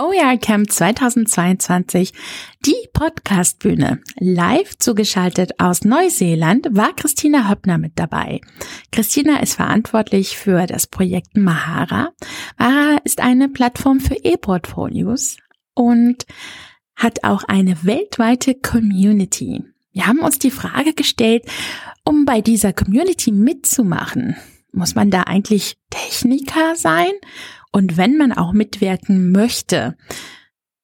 OER Camp 2022, die Podcastbühne. Live zugeschaltet aus Neuseeland war Christina Höppner mit dabei. Christina ist verantwortlich für das Projekt Mahara. Mahara ist eine Plattform für E-Portfolios und hat auch eine weltweite Community. Wir haben uns die Frage gestellt, um bei dieser Community mitzumachen, muss man da eigentlich Techniker sein? Und wenn man auch mitwirken möchte,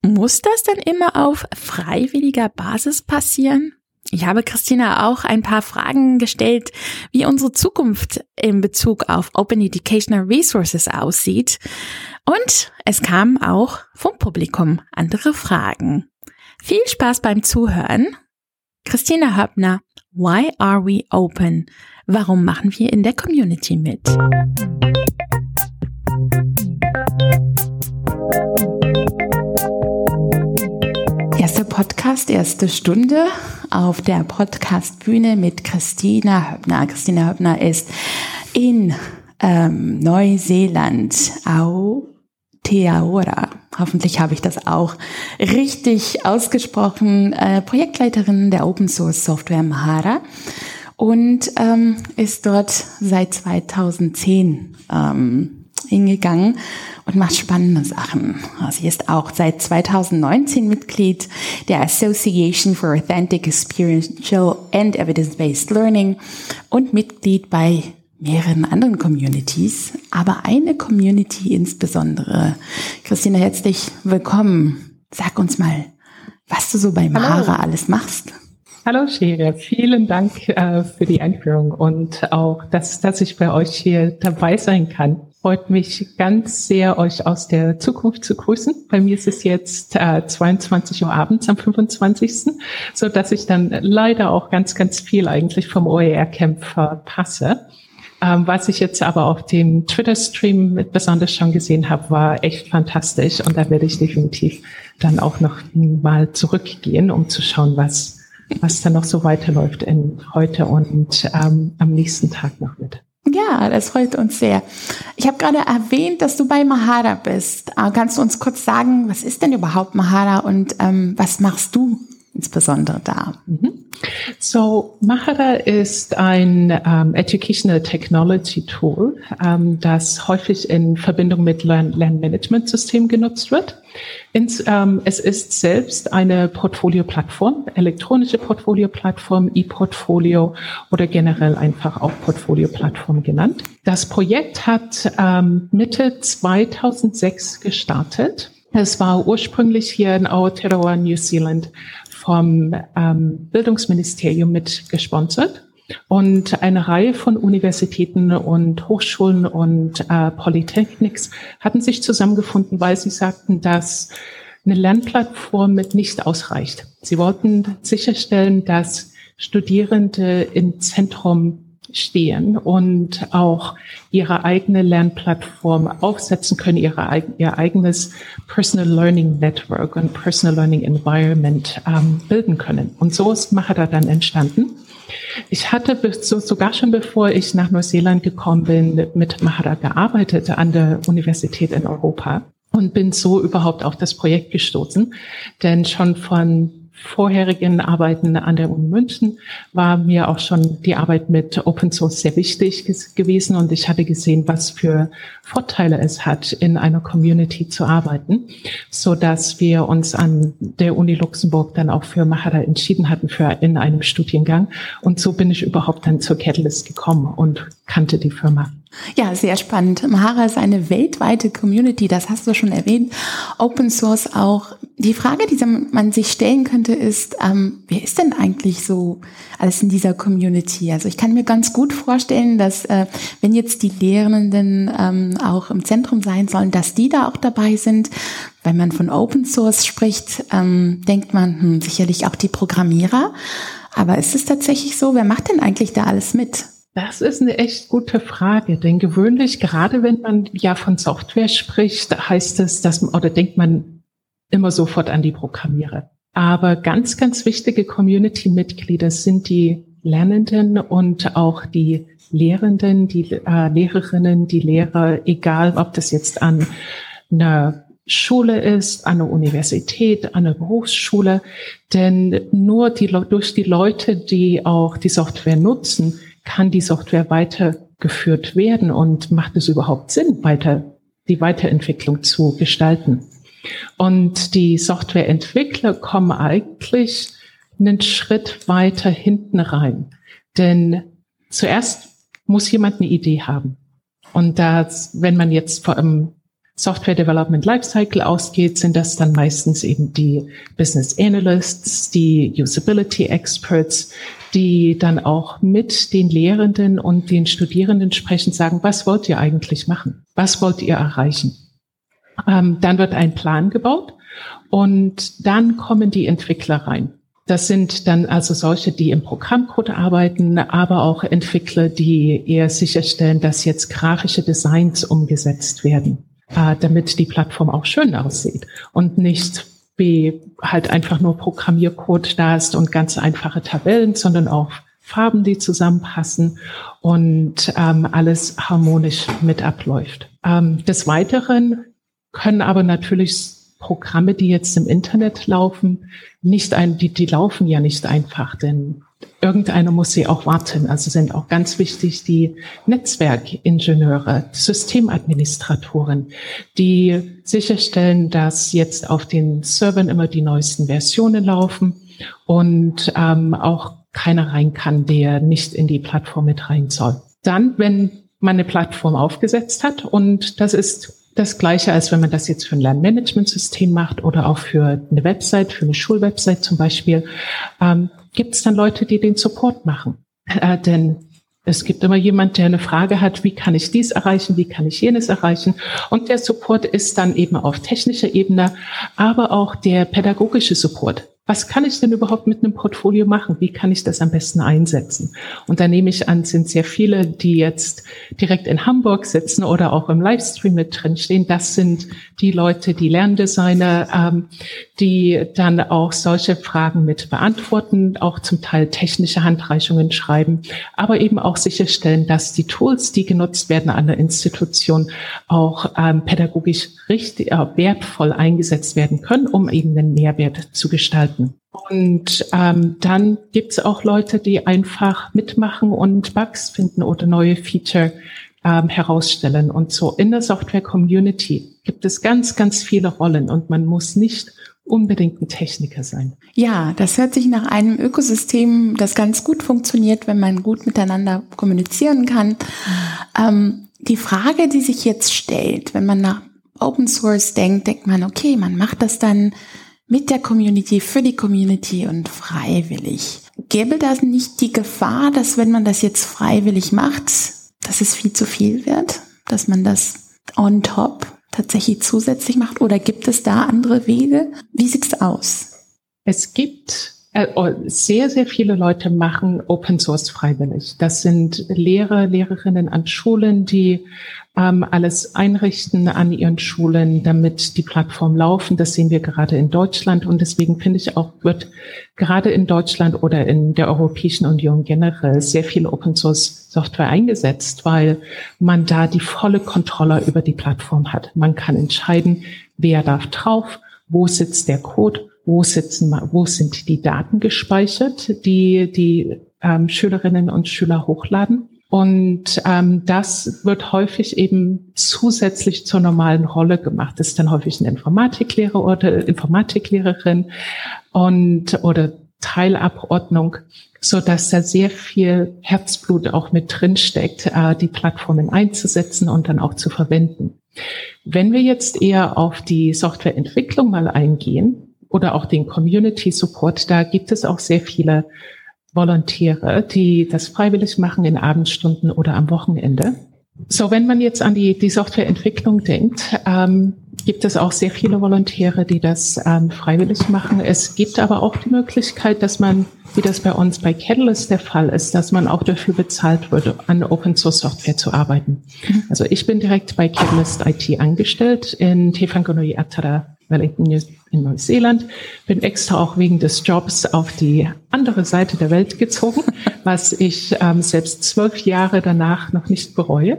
muss das dann immer auf freiwilliger Basis passieren? Ich habe Christina auch ein paar Fragen gestellt, wie unsere Zukunft in Bezug auf Open Educational Resources aussieht. Und es kamen auch vom Publikum andere Fragen. Viel Spaß beim Zuhören. Christina Höppner, Why are we open? Warum machen wir in der Community mit? Podcast, erste Stunde auf der Podcastbühne mit Christina Höppner. Christina Höppner ist in ähm, Neuseeland, Aotearoa. Hoffentlich habe ich das auch richtig ausgesprochen. Äh, Projektleiterin der Open Source Software Mahara und ähm, ist dort seit 2010 ähm, hingegangen und macht spannende Sachen. Sie ist auch seit 2019 Mitglied der Association for Authentic Experiential and Evidence-Based Learning und Mitglied bei mehreren anderen Communities, aber eine Community insbesondere. Christina, herzlich willkommen. Sag uns mal, was du so bei Mara alles machst. Hallo Shere, vielen Dank äh, für die Einführung und auch, dass, dass ich bei euch hier dabei sein kann. Freut mich ganz sehr, euch aus der Zukunft zu grüßen. Bei mir ist es jetzt äh, 22 Uhr abends am 25., so dass ich dann leider auch ganz, ganz viel eigentlich vom OER-Camp verpasse. Ähm, was ich jetzt aber auf dem Twitter-Stream besonders schon gesehen habe, war echt fantastisch und da werde ich definitiv dann auch noch mal zurückgehen, um zu schauen, was was dann noch so weiterläuft in heute und ähm, am nächsten Tag noch mit. Ja, das freut uns sehr. Ich habe gerade erwähnt, dass du bei Mahara bist. Äh, kannst du uns kurz sagen, was ist denn überhaupt Mahara und ähm, was machst du insbesondere da? Mhm. So, Mahara ist ein um, ähm, Educational Technology Tool, um, ähm, das häufig in Verbindung mit Lern Lernmanagement-System genutzt wird. Ins, ähm, es ist selbst eine Portfolio-Plattform, elektronische Portfolio-Plattform, E-Portfolio oder generell einfach auch Portfolio-Plattform genannt. Das Projekt hat Mitte 2006 gestartet. Es war ursprünglich hier in Aotearoa, New Zealand vom ähm, Bildungsministerium mit gesponsert. Und eine Reihe von Universitäten und Hochschulen und äh, Polytechnics hatten sich zusammengefunden, weil sie sagten, dass eine Lernplattform mit nicht ausreicht. Sie wollten sicherstellen, dass Studierende im Zentrum stehen und auch ihre eigene Lernplattform aufsetzen können, ihre, ihr eigenes Personal Learning Network und Personal Learning Environment ähm, bilden können. Und so ist Mahara dann entstanden. Ich hatte so, sogar schon bevor ich nach Neuseeland gekommen bin, mit Mahara gearbeitet an der Universität in Europa und bin so überhaupt auf das Projekt gestoßen. Denn schon von vorherigen Arbeiten an der Uni München war mir auch schon die Arbeit mit Open Source sehr wichtig gewesen und ich hatte gesehen, was für Vorteile es hat, in einer Community zu arbeiten, so dass wir uns an der Uni Luxemburg dann auch für Mahara entschieden hatten für in einem Studiengang und so bin ich überhaupt dann zur Catalyst gekommen und kannte die Firma. Ja, sehr spannend. Mahara ist eine weltweite Community, das hast du schon erwähnt. Open Source auch. Die Frage, die man sich stellen könnte, ist, ähm, wer ist denn eigentlich so alles in dieser Community? Also ich kann mir ganz gut vorstellen, dass äh, wenn jetzt die Lehrenden ähm, auch im Zentrum sein sollen, dass die da auch dabei sind. Wenn man von Open Source spricht, ähm, denkt man hm, sicherlich auch die Programmierer. Aber ist es tatsächlich so? Wer macht denn eigentlich da alles mit? Das ist eine echt gute Frage, denn gewöhnlich, gerade wenn man ja von Software spricht, heißt es, dass oder denkt man immer sofort an die Programmierer. Aber ganz, ganz wichtige Community-Mitglieder sind die Lernenden und auch die Lehrenden, die äh, Lehrerinnen, die Lehrer, egal ob das jetzt an einer Schule ist, an der Universität, an der Berufsschule. Denn nur die, durch die Leute, die auch die Software nutzen, kann die Software weitergeführt werden und macht es überhaupt Sinn, weiter, die Weiterentwicklung zu gestalten. Und die Softwareentwickler kommen eigentlich einen Schritt weiter hinten rein. Denn zuerst muss jemand eine Idee haben. Und das, wenn man jetzt einem Software Development Lifecycle ausgeht, sind das dann meistens eben die Business Analysts, die Usability Experts, die dann auch mit den Lehrenden und den Studierenden sprechen, sagen, was wollt ihr eigentlich machen? Was wollt ihr erreichen? Ähm, dann wird ein Plan gebaut und dann kommen die Entwickler rein. Das sind dann also solche, die im Programmcode arbeiten, aber auch Entwickler, die eher sicherstellen, dass jetzt grafische Designs umgesetzt werden, äh, damit die Plattform auch schön aussieht und nicht wie halt einfach nur Programmiercode da ist und ganz einfache Tabellen, sondern auch Farben, die zusammenpassen und ähm, alles harmonisch mit abläuft. Ähm, des Weiteren können aber natürlich Programme, die jetzt im Internet laufen, nicht ein, die, die laufen ja nicht einfach, denn irgendeiner muss sie auch warten. Also sind auch ganz wichtig die Netzwerkingenieure, Systemadministratoren, die sicherstellen, dass jetzt auf den Servern immer die neuesten Versionen laufen und ähm, auch keiner rein kann, der nicht in die Plattform mit rein soll. Dann, wenn man eine Plattform aufgesetzt hat und das ist das Gleiche, als wenn man das jetzt für ein Lernmanagementsystem macht oder auch für eine Website, für eine Schulwebsite zum Beispiel, ähm, gibt es dann Leute, die den Support machen. Äh, denn es gibt immer jemand, der eine Frage hat, wie kann ich dies erreichen, wie kann ich jenes erreichen. Und der Support ist dann eben auf technischer Ebene, aber auch der pädagogische Support was kann ich denn überhaupt mit einem Portfolio machen? Wie kann ich das am besten einsetzen? Und da nehme ich an, sind sehr viele, die jetzt direkt in Hamburg sitzen oder auch im Livestream mit drin stehen. Das sind die Leute, die Lerndesigner, ähm, die dann auch solche Fragen mit beantworten, auch zum Teil technische Handreichungen schreiben, aber eben auch sicherstellen, dass die Tools, die genutzt werden an der Institution, auch ähm, pädagogisch richtig äh, wertvoll eingesetzt werden können, um eben einen Mehrwert zu gestalten. Und ähm, dann gibt es auch Leute, die einfach mitmachen und Bugs finden oder neue Feature ähm, herausstellen. Und so in der Software-Community gibt es ganz, ganz viele Rollen und man muss nicht unbedingt ein Techniker sein. Ja, das hört sich nach einem Ökosystem, das ganz gut funktioniert, wenn man gut miteinander kommunizieren kann. Ähm, die Frage, die sich jetzt stellt, wenn man nach Open Source denkt, denkt man, okay, man macht das dann mit der Community, für die Community und freiwillig. Gäbe das nicht die Gefahr, dass wenn man das jetzt freiwillig macht, dass es viel zu viel wird? Dass man das on top tatsächlich zusätzlich macht? Oder gibt es da andere Wege? Wie sieht's aus? Es gibt sehr, sehr viele Leute machen Open Source freiwillig. Das sind Lehrer, Lehrerinnen an Schulen, die ähm, alles einrichten an ihren Schulen, damit die Plattform laufen. Das sehen wir gerade in Deutschland. Und deswegen finde ich auch, wird gerade in Deutschland oder in der Europäischen Union generell sehr viel Open Source Software eingesetzt, weil man da die volle Kontrolle über die Plattform hat. Man kann entscheiden, wer darf drauf, wo sitzt der Code wo sitzen, wo sind die Daten gespeichert, die die ähm, Schülerinnen und Schüler hochladen. Und ähm, das wird häufig eben zusätzlich zur normalen Rolle gemacht. Das ist dann häufig ein Informatiklehrer oder Informatiklehrerin und oder Teilabordnung, so dass da sehr viel Herzblut auch mit drin steckt, äh, die Plattformen einzusetzen und dann auch zu verwenden. Wenn wir jetzt eher auf die Softwareentwicklung mal eingehen, oder auch den Community Support. Da gibt es auch sehr viele Volontäre, die das freiwillig machen in Abendstunden oder am Wochenende. So, wenn man jetzt an die, die Softwareentwicklung denkt, ähm, gibt es auch sehr viele Volontäre, die das ähm, freiwillig machen. Es gibt aber auch die Möglichkeit, dass man, wie das bei uns bei Catalyst der Fall ist, dass man auch dafür bezahlt würde, an Open Source Software zu arbeiten. Mhm. Also ich bin direkt bei Catalyst IT angestellt in Tefangonoi Atara Wellington in Neuseeland. Bin extra auch wegen des Jobs auf die andere Seite der Welt gezogen, was ich ähm, selbst zwölf Jahre danach noch nicht bereue.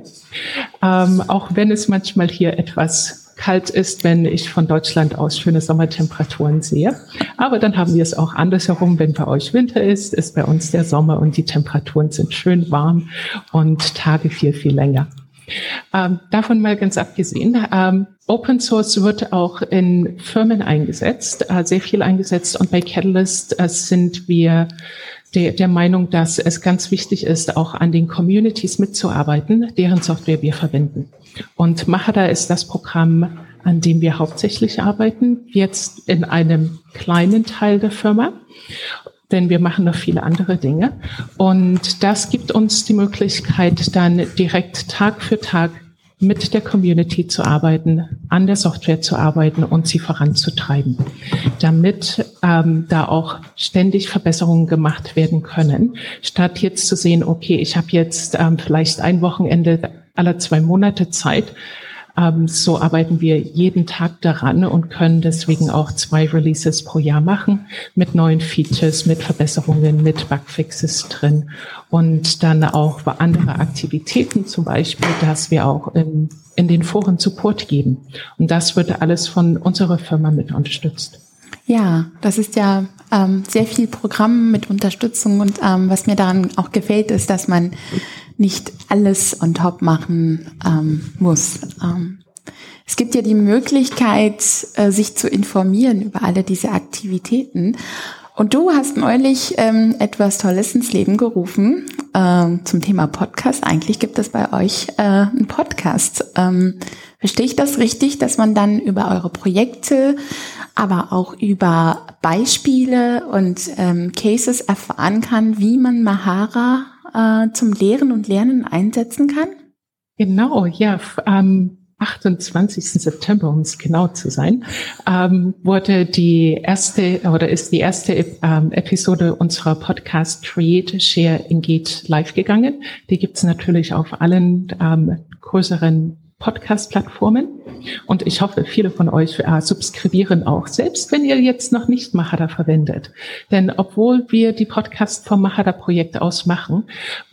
Ähm, auch wenn es manchmal hier etwas kalt ist, wenn ich von Deutschland aus schöne Sommertemperaturen sehe. Aber dann haben wir es auch andersherum. Wenn bei euch Winter ist, ist bei uns der Sommer und die Temperaturen sind schön warm und Tage viel, viel länger. Ähm, davon mal ganz abgesehen, ähm, Open Source wird auch in Firmen eingesetzt, äh, sehr viel eingesetzt und bei Catalyst äh, sind wir der, der Meinung, dass es ganz wichtig ist, auch an den Communities mitzuarbeiten, deren Software wir verwenden. Und Mahara ist das Programm, an dem wir hauptsächlich arbeiten, jetzt in einem kleinen Teil der Firma denn wir machen noch viele andere Dinge. Und das gibt uns die Möglichkeit, dann direkt Tag für Tag mit der Community zu arbeiten, an der Software zu arbeiten und sie voranzutreiben, damit ähm, da auch ständig Verbesserungen gemacht werden können, statt jetzt zu sehen, okay, ich habe jetzt ähm, vielleicht ein Wochenende aller zwei Monate Zeit, so arbeiten wir jeden Tag daran und können deswegen auch zwei Releases pro Jahr machen mit neuen Features, mit Verbesserungen, mit Bugfixes drin und dann auch andere Aktivitäten, zum Beispiel, dass wir auch in, in den Foren Support geben. Und das wird alles von unserer Firma mit unterstützt. Ja, das ist ja ähm, sehr viel Programm mit Unterstützung und ähm, was mir daran auch gefällt, ist, dass man nicht alles on top machen ähm, muss. Ähm, es gibt ja die Möglichkeit, äh, sich zu informieren über alle diese Aktivitäten. Und du hast neulich ähm, etwas Tolles ins Leben gerufen äh, zum Thema Podcast. Eigentlich gibt es bei euch äh, einen Podcast. Ähm, verstehe ich das richtig, dass man dann über eure Projekte, aber auch über Beispiele und ähm, Cases erfahren kann, wie man Mahara äh, zum Lehren und Lernen einsetzen kann? Genau, ja. Am 28. September, um es genau zu sein, ähm, wurde die erste oder ist die erste ähm, Episode unserer Podcast Create, Share, Engage live gegangen. Die gibt's natürlich auf allen ähm, größeren Podcast-Plattformen. Und ich hoffe, viele von euch äh, subskribieren auch, selbst wenn ihr jetzt noch nicht Mahada verwendet. Denn obwohl wir die Podcast vom Mahada-Projekt aus machen,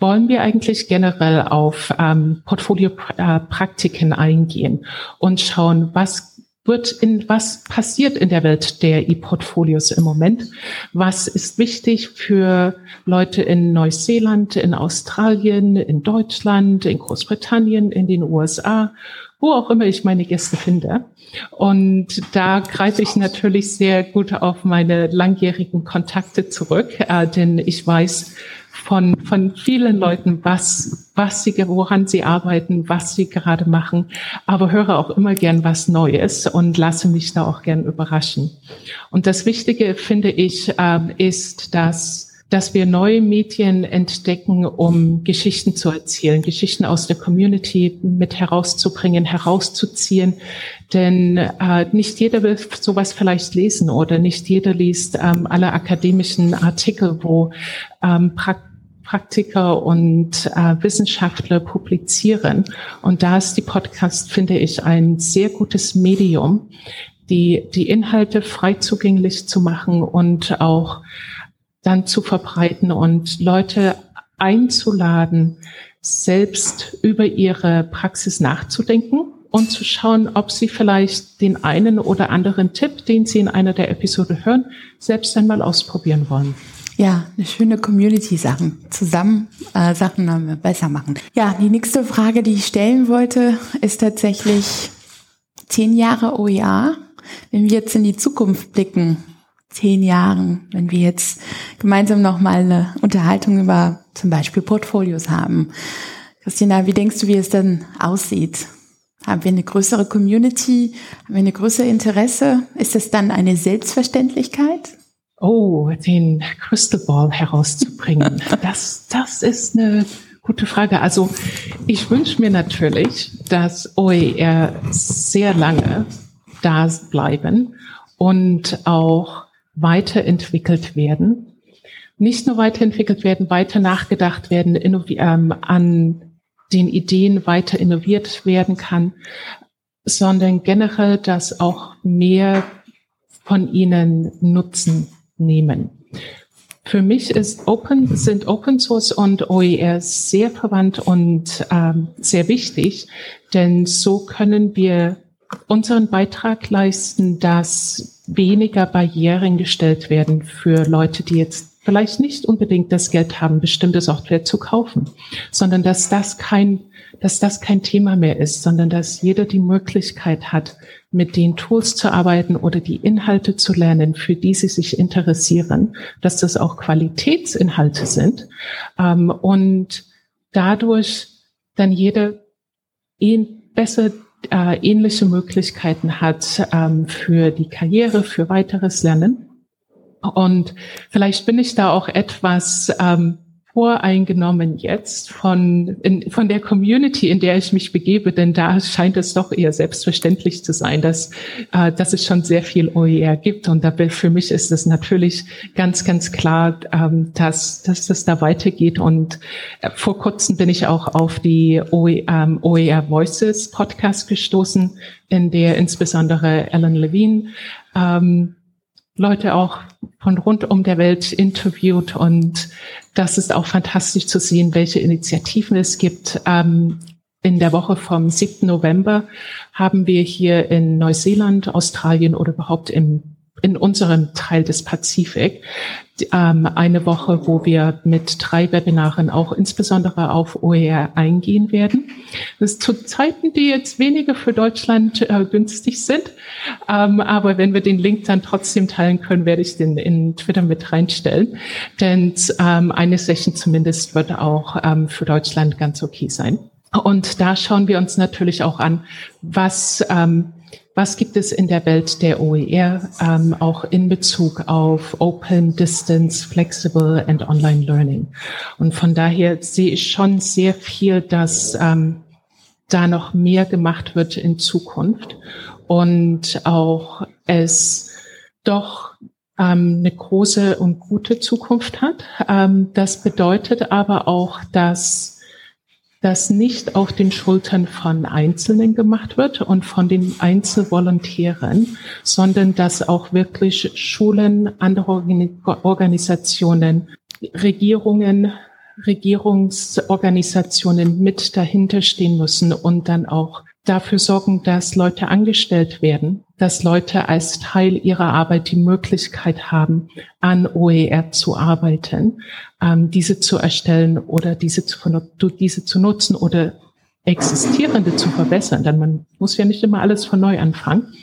wollen wir eigentlich generell auf ähm, Portfolio-Praktiken eingehen und schauen, was wird in was passiert in der Welt der E-Portfolios im Moment? Was ist wichtig für Leute in Neuseeland, in Australien, in Deutschland, in Großbritannien, in den USA, wo auch immer ich meine Gäste finde? Und da greife ich natürlich sehr gut auf meine langjährigen Kontakte zurück, äh, denn ich weiß, von, von vielen Leuten, was, was sie, woran sie arbeiten, was sie gerade machen, aber höre auch immer gern was Neues und lasse mich da auch gern überraschen. Und das Wichtige, finde ich, ähm, ist, dass dass wir neue Medien entdecken, um Geschichten zu erzählen, Geschichten aus der Community mit herauszubringen, herauszuziehen. Denn äh, nicht jeder will sowas vielleicht lesen oder nicht jeder liest ähm, alle akademischen Artikel, wo ähm, praktisch Praktiker und äh, Wissenschaftler publizieren. Und da ist die Podcast, finde ich, ein sehr gutes Medium, die, die Inhalte frei zugänglich zu machen und auch dann zu verbreiten und Leute einzuladen, selbst über ihre Praxis nachzudenken und zu schauen, ob sie vielleicht den einen oder anderen Tipp, den sie in einer der Episoden hören, selbst einmal ausprobieren wollen. Ja, eine schöne Community-Sachen. Zusammen äh, Sachen besser machen. Ja, die nächste Frage, die ich stellen wollte, ist tatsächlich zehn Jahre OER. Wenn wir jetzt in die Zukunft blicken, zehn Jahren, wenn wir jetzt gemeinsam nochmal eine Unterhaltung über zum Beispiel Portfolios haben. Christina, wie denkst du, wie es denn aussieht? Haben wir eine größere Community? Haben wir eine größere Interesse? Ist das dann eine Selbstverständlichkeit? Oh, den Crystal Ball herauszubringen. Das, das ist eine gute Frage. Also ich wünsche mir natürlich, dass OER sehr lange da bleiben und auch weiterentwickelt werden. Nicht nur weiterentwickelt werden, weiter nachgedacht werden, ähm, an den Ideen weiter innoviert werden kann, sondern generell, dass auch mehr von ihnen Nutzen nehmen. Für mich ist Open, sind Open Source und OER sehr verwandt und ähm, sehr wichtig, denn so können wir unseren Beitrag leisten, dass weniger Barrieren gestellt werden für Leute, die jetzt vielleicht nicht unbedingt das Geld haben, bestimmte Software zu kaufen, sondern dass das kein, dass das kein Thema mehr ist, sondern dass jeder die Möglichkeit hat, mit den Tools zu arbeiten oder die Inhalte zu lernen, für die sie sich interessieren, dass das auch Qualitätsinhalte sind. Ähm, und dadurch dann jeder besser äh, ähnliche Möglichkeiten hat ähm, für die Karriere, für weiteres Lernen. Und vielleicht bin ich da auch etwas ähm, voreingenommen jetzt von, in, von der Community, in der ich mich begebe, denn da scheint es doch eher selbstverständlich zu sein, dass, äh, dass es schon sehr viel OER gibt. Und da, für mich ist es natürlich ganz, ganz klar, ähm, dass, dass das da weitergeht. Und äh, vor kurzem bin ich auch auf die OER, ähm, OER Voices Podcast gestoßen, in der insbesondere Ellen Levine ähm, Leute auch von rund um der Welt interviewt und das ist auch fantastisch zu sehen, welche Initiativen es gibt. Ähm, in der Woche vom 7. November haben wir hier in Neuseeland, Australien oder überhaupt im in unserem Teil des Pazifik ähm, eine Woche, wo wir mit drei Webinaren auch insbesondere auf OER eingehen werden. Das ist zu Zeiten, die jetzt weniger für Deutschland äh, günstig sind. Ähm, aber wenn wir den Link dann trotzdem teilen können, werde ich den in Twitter mit reinstellen. Denn ähm, eine Session zumindest wird auch ähm, für Deutschland ganz okay sein. Und da schauen wir uns natürlich auch an, was ähm, was gibt es in der Welt der OER ähm, auch in Bezug auf Open, Distance, Flexible and Online Learning? Und von daher sehe ich schon sehr viel, dass ähm, da noch mehr gemacht wird in Zukunft und auch es doch ähm, eine große und gute Zukunft hat. Ähm, das bedeutet aber auch, dass das nicht auf den Schultern von Einzelnen gemacht wird und von den Einzelvolontären, sondern dass auch wirklich Schulen, andere Organisationen, Regierungen, Regierungsorganisationen mit dahinter stehen müssen und dann auch dafür sorgen, dass Leute angestellt werden, dass Leute als Teil ihrer Arbeit die Möglichkeit haben, an OER zu arbeiten, ähm, diese zu erstellen oder diese zu, diese zu nutzen oder existierende zu verbessern, denn man muss ja nicht immer alles von neu anfangen.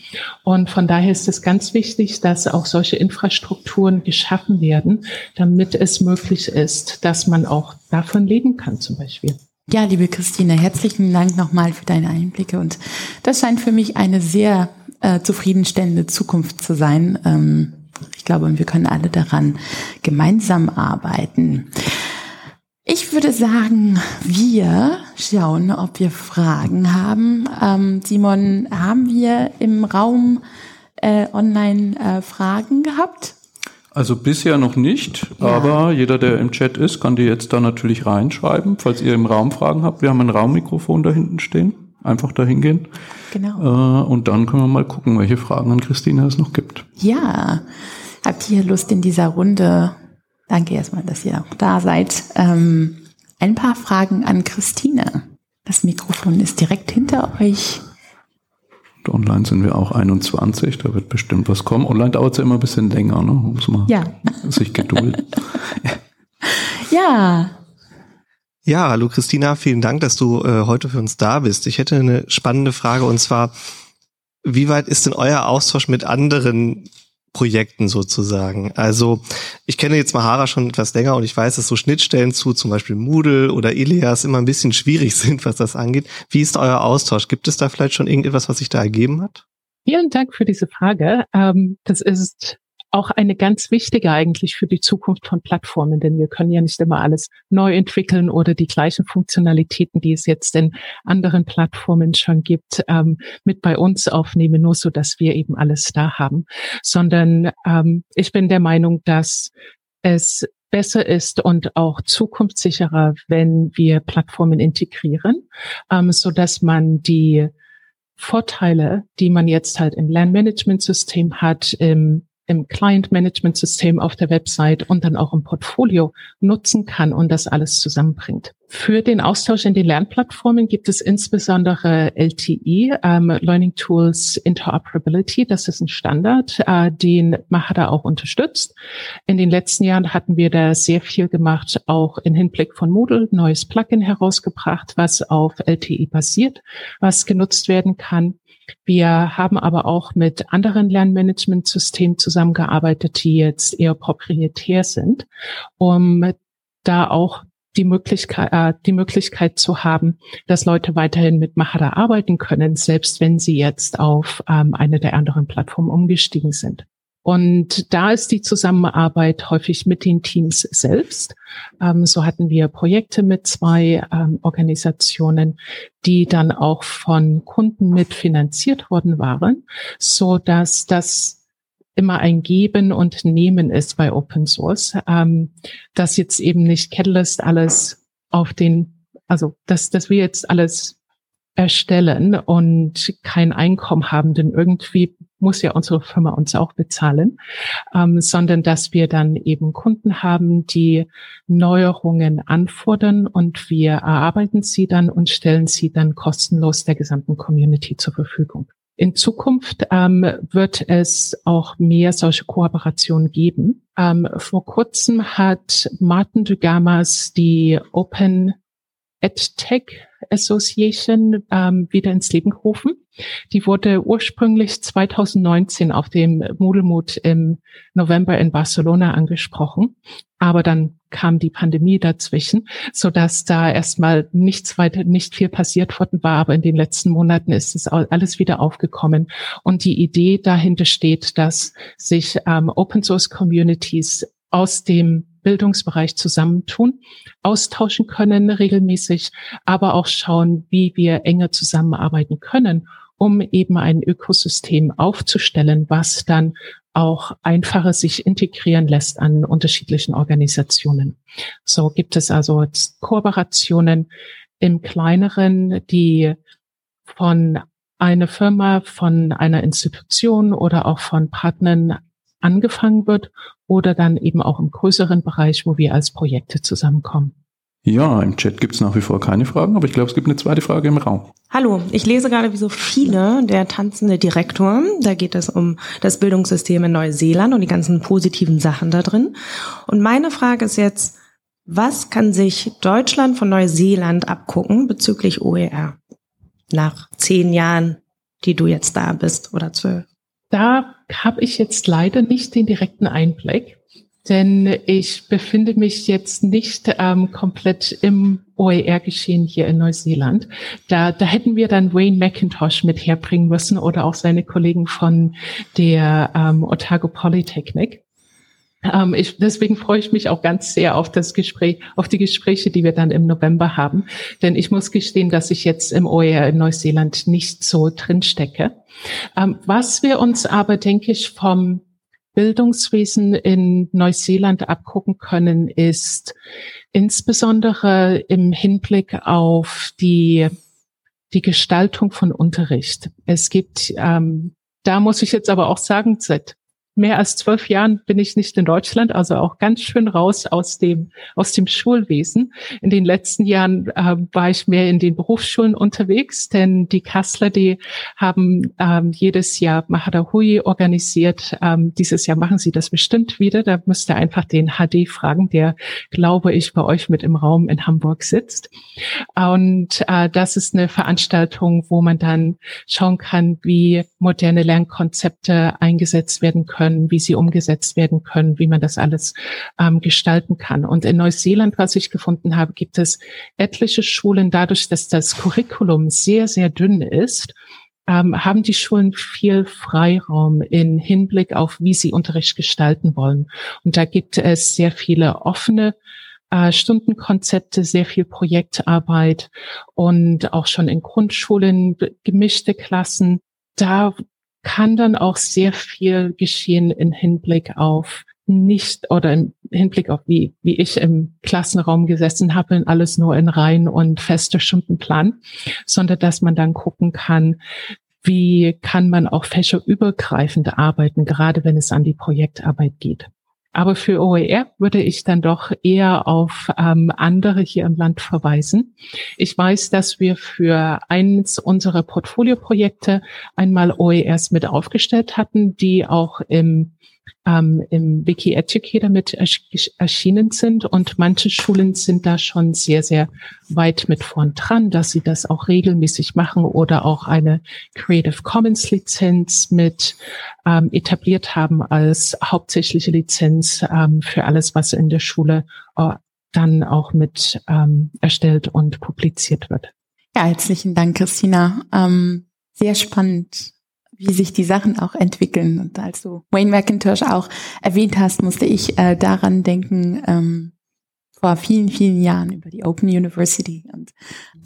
Und von daher ist es ganz wichtig, dass auch solche Infrastrukturen geschaffen werden, damit es möglich ist, dass man auch davon leben kann zum Beispiel. Ja, liebe Christine, herzlichen Dank nochmal für deine Einblicke. Und das scheint für mich eine sehr äh, zufriedenstellende Zukunft zu sein. Ähm, ich glaube, wir können alle daran gemeinsam arbeiten. Ich würde sagen, wir schauen, ob wir Fragen haben. Ähm, Simon, haben wir im Raum äh, online äh, Fragen gehabt? Also bisher noch nicht, ja. aber jeder, der im Chat ist, kann die jetzt da natürlich reinschreiben, falls ihr im Raum Fragen habt. Wir haben ein Raummikrofon da hinten stehen. Einfach da hingehen. Genau. Äh, und dann können wir mal gucken, welche Fragen an Christine es noch gibt. Ja. Habt ihr Lust in dieser Runde? Danke erstmal, dass ihr auch da seid. Ähm, ein paar Fragen an Christine. Das Mikrofon ist direkt hinter euch. Und online sind wir auch 21, da wird bestimmt was kommen. Online dauert es ja immer ein bisschen länger, ne? Muss man ja. sich gedulden. ja. Ja, hallo Christina, vielen Dank, dass du äh, heute für uns da bist. Ich hätte eine spannende Frage und zwar, wie weit ist denn euer Austausch mit anderen Projekten sozusagen. Also ich kenne jetzt Mahara schon etwas länger und ich weiß, dass so Schnittstellen zu zum Beispiel Moodle oder Ilias immer ein bisschen schwierig sind, was das angeht. Wie ist euer Austausch? Gibt es da vielleicht schon irgendetwas, was sich da ergeben hat? Vielen Dank für diese Frage. Ähm, das ist auch eine ganz wichtige eigentlich für die Zukunft von Plattformen, denn wir können ja nicht immer alles neu entwickeln oder die gleichen Funktionalitäten, die es jetzt in anderen Plattformen schon gibt, ähm, mit bei uns aufnehmen, nur so, dass wir eben alles da haben, sondern ähm, ich bin der Meinung, dass es besser ist und auch zukunftssicherer, wenn wir Plattformen integrieren, ähm, so dass man die Vorteile, die man jetzt halt im Lernmanagementsystem hat, im im Client-Management-System auf der Website und dann auch im Portfolio nutzen kann und das alles zusammenbringt. Für den Austausch in den Lernplattformen gibt es insbesondere LTI, ähm, Learning Tools Interoperability. Das ist ein Standard, äh, den Mahara auch unterstützt. In den letzten Jahren hatten wir da sehr viel gemacht, auch im Hinblick von Moodle, neues Plugin herausgebracht, was auf LTI basiert, was genutzt werden kann. Wir haben aber auch mit anderen Lernmanagementsystemen zusammengearbeitet, die jetzt eher proprietär sind, um da auch die Möglichkeit, äh, die Möglichkeit zu haben, dass Leute weiterhin mit Mahara arbeiten können, selbst wenn sie jetzt auf ähm, eine der anderen Plattformen umgestiegen sind. Und da ist die Zusammenarbeit häufig mit den Teams selbst. Ähm, so hatten wir Projekte mit zwei ähm, Organisationen, die dann auch von Kunden mitfinanziert worden waren, so dass das immer ein Geben und Nehmen ist bei Open Source, ähm, dass jetzt eben nicht Catalyst alles auf den, also dass, dass wir jetzt alles erstellen und kein Einkommen haben, denn irgendwie muss ja unsere Firma uns auch bezahlen, ähm, sondern dass wir dann eben Kunden haben, die Neuerungen anfordern und wir erarbeiten sie dann und stellen sie dann kostenlos der gesamten Community zur Verfügung. In Zukunft ähm, wird es auch mehr solche Kooperationen geben. Ähm, vor kurzem hat Martin Dugamas die Open EdTech Association ähm, wieder ins Leben gerufen. Die wurde ursprünglich 2019 auf dem Moodle im November in Barcelona angesprochen, aber dann kam die Pandemie dazwischen, so dass da erstmal nichts weiter, nicht viel passiert worden war. Aber in den letzten Monaten ist es alles wieder aufgekommen. Und die Idee dahinter steht, dass sich ähm, Open Source Communities aus dem Bildungsbereich zusammentun, austauschen können regelmäßig, aber auch schauen, wie wir enger zusammenarbeiten können, um eben ein Ökosystem aufzustellen, was dann auch einfacher sich integrieren lässt an unterschiedlichen Organisationen. So gibt es also Kooperationen im kleineren, die von einer Firma, von einer Institution oder auch von Partnern angefangen wird oder dann eben auch im größeren Bereich, wo wir als Projekte zusammenkommen. Ja, im Chat gibt es nach wie vor keine Fragen, aber ich glaube, es gibt eine zweite Frage im Raum. Hallo, ich lese gerade wie so viele der tanzende Direktor. Da geht es um das Bildungssystem in Neuseeland und die ganzen positiven Sachen da drin. Und meine Frage ist jetzt, was kann sich Deutschland von Neuseeland abgucken bezüglich OER? Nach zehn Jahren, die du jetzt da bist oder zwölf. Da habe ich jetzt leider nicht den direkten Einblick, denn ich befinde mich jetzt nicht ähm, komplett im OER-Geschehen hier in Neuseeland. Da, da hätten wir dann Wayne McIntosh mit herbringen müssen oder auch seine Kollegen von der ähm, Otago Polytechnic. Ähm, ich, deswegen freue ich mich auch ganz sehr auf das Gespräch, auf die Gespräche, die wir dann im November haben. Denn ich muss gestehen, dass ich jetzt im OER in Neuseeland nicht so drin stecke. Ähm, was wir uns aber, denke ich, vom Bildungswesen in Neuseeland abgucken können, ist insbesondere im Hinblick auf die, die Gestaltung von Unterricht. Es gibt, ähm, da muss ich jetzt aber auch sagen, seit mehr als zwölf Jahren bin ich nicht in Deutschland, also auch ganz schön raus aus dem, aus dem Schulwesen. In den letzten Jahren äh, war ich mehr in den Berufsschulen unterwegs, denn die Kassler, die haben ähm, jedes Jahr Mahadahui organisiert. Ähm, dieses Jahr machen sie das bestimmt wieder. Da müsst ihr einfach den HD fragen, der, glaube ich, bei euch mit im Raum in Hamburg sitzt. Und äh, das ist eine Veranstaltung, wo man dann schauen kann, wie moderne Lernkonzepte eingesetzt werden können können, wie sie umgesetzt werden können, wie man das alles ähm, gestalten kann. Und in Neuseeland, was ich gefunden habe, gibt es etliche Schulen, dadurch, dass das Curriculum sehr, sehr dünn ist, ähm, haben die Schulen viel Freiraum in Hinblick auf, wie sie Unterricht gestalten wollen. Und da gibt es sehr viele offene äh, Stundenkonzepte, sehr viel Projektarbeit und auch schon in Grundschulen gemischte Klassen. Da kann dann auch sehr viel geschehen in Hinblick auf nicht oder im Hinblick auf wie, wie ich im Klassenraum gesessen habe, alles nur in Reihen und feste Stundenplan, sondern dass man dann gucken kann, wie kann man auch fächerübergreifend arbeiten, gerade wenn es an die Projektarbeit geht. Aber für OER würde ich dann doch eher auf ähm, andere hier im Land verweisen. Ich weiß, dass wir für eins unserer Portfolioprojekte einmal OERs mit aufgestellt hatten, die auch im ähm, im Wiki Educator mit erschienen sind und manche Schulen sind da schon sehr, sehr weit mit vorn dran, dass sie das auch regelmäßig machen oder auch eine Creative Commons Lizenz mit ähm, etabliert haben als hauptsächliche Lizenz ähm, für alles, was in der Schule äh, dann auch mit ähm, erstellt und publiziert wird. Ja, herzlichen Dank, Christina. Ähm, sehr spannend wie sich die Sachen auch entwickeln. Und als du Wayne McIntosh auch erwähnt hast, musste ich äh, daran denken, ähm, vor vielen, vielen Jahren über die Open University und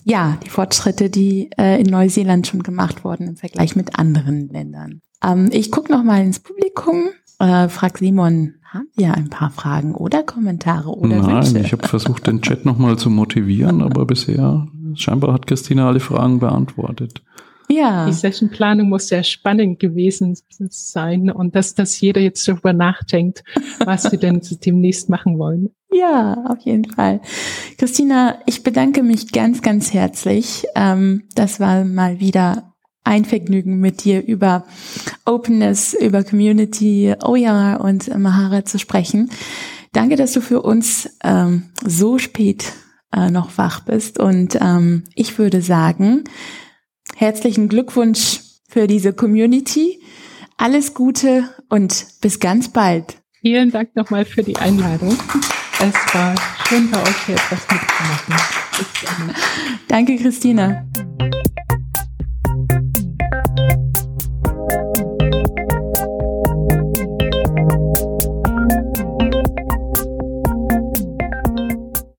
ja, die Fortschritte, die äh, in Neuseeland schon gemacht wurden im Vergleich mit anderen Ländern. Ähm, ich gucke noch mal ins Publikum, äh, frag Simon, haben wir ein paar Fragen oder Kommentare oder Nein, Wünsche? ich habe versucht, den Chat noch mal zu motivieren, aber bisher scheinbar hat Christina alle Fragen beantwortet. Ja. Die Sessionplanung muss sehr spannend gewesen sein und dass, dass jeder jetzt darüber nachdenkt, was sie denn demnächst machen wollen. Ja, auf jeden Fall. Christina, ich bedanke mich ganz, ganz herzlich. Ähm, das war mal wieder ein Vergnügen mit dir über Openness, über Community, OER und Mahara zu sprechen. Danke, dass du für uns ähm, so spät äh, noch wach bist. Und ähm, ich würde sagen, Herzlichen Glückwunsch für diese Community. Alles Gute und bis ganz bald. Vielen Dank nochmal für die Einladung. Es war schön bei euch hier etwas mitzumachen. Danke, Christina.